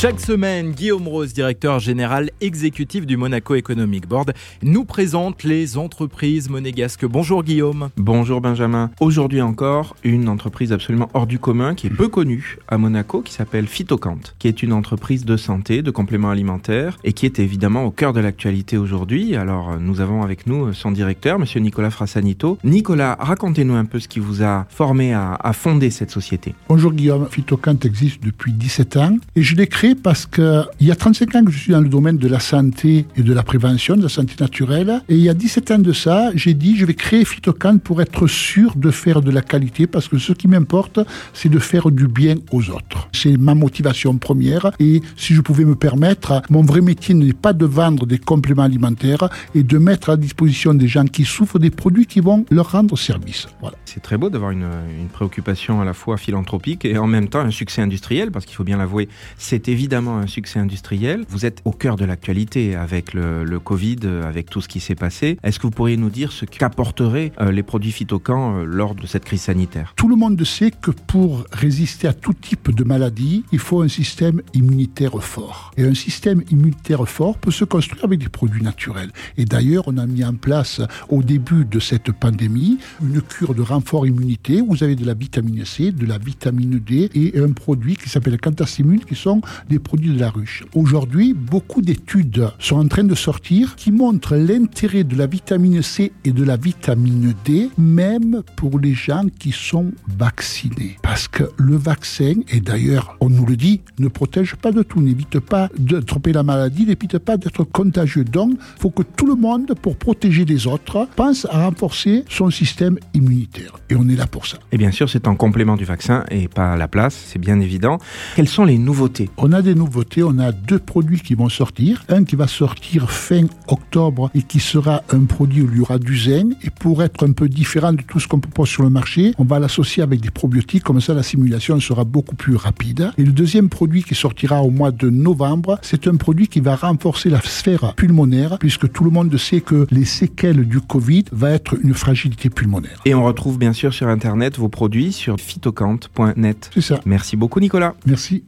Chaque semaine, Guillaume Rose, directeur général exécutif du Monaco Economic Board, nous présente les entreprises monégasques. Bonjour Guillaume. Bonjour Benjamin. Aujourd'hui encore, une entreprise absolument hors du commun qui est peu connue à Monaco, qui s'appelle Phytocant, qui est une entreprise de santé, de compléments alimentaires et qui est évidemment au cœur de l'actualité aujourd'hui. Alors nous avons avec nous son directeur, monsieur Nicolas Frassanito. Nicolas, racontez-nous un peu ce qui vous a formé à, à fonder cette société. Bonjour Guillaume. Phytocant existe depuis 17 ans et je l'ai créé parce que il y a 35 ans que je suis dans le domaine de la santé et de la prévention, de la santé naturelle. Et il y a 17 ans de ça, j'ai dit je vais créer Phytocan pour être sûr de faire de la qualité parce que ce qui m'importe, c'est de faire du bien aux autres. C'est ma motivation première. Et si je pouvais me permettre, mon vrai métier n'est pas de vendre des compléments alimentaires et de mettre à disposition des gens qui souffrent des produits qui vont leur rendre service. Voilà. C'est très beau d'avoir une, une préoccupation à la fois philanthropique et en même temps un succès industriel parce qu'il faut bien l'avouer, c'est évidemment un succès industriel. Vous êtes au cœur de l'actualité avec le, Covid, avec tout ce qui s'est passé. Est-ce que vous pourriez nous dire ce qu'apporteraient euh, les produits phytocans euh, lors de cette crise sanitaire? Tout le monde sait que pour résister à tout type de maladie, il faut un système immunitaire fort. Et un système immunitaire fort peut se construire avec des produits naturels. Et d'ailleurs, on a mis en place au début de cette pandémie une cure de renfort immunité. Vous avez de la vitamine C, de la vitamine D et un produit qui s'appelle Cantasimune, qui sont des produits de la ruche. Aujourd'hui, beaucoup d'études sont en train de sortir qui montrent l'intérêt de la vitamine C et de la vitamine D, même pour les gens qui sont vaccinés. Parce que le vaccin, et d'ailleurs, on nous le dit, ne protège pas de tout, n'évite pas de tromper la maladie, n'évite pas d'être contagieux. Donc, il faut que tout le monde, pour protéger les autres, pense à renforcer son système immunitaire. Et on est là pour ça. Et bien sûr, c'est en complément du vaccin et pas à la place, c'est bien évident. Quelles sont les nouveautés? On a des nouveautés, on a deux produits qui vont sortir. Un qui va sortir fin octobre et qui sera un produit où il y aura du zen. Et pour être un peu différent de tout ce qu'on propose sur le marché, on va l'associer avec des probiotiques. Comme ça, la simulation sera beaucoup plus rapide. Et le deuxième produit qui sortira au mois de novembre, c'est un produit qui va renforcer la sphère pulmonaire, puisque tout le monde sait que les séquelles du Covid va être une fragilité pulmonaire. Et on retrouve bien sûr sur Internet vos produits sur phytocante.net. C'est ça. Merci beaucoup Nicolas. Merci.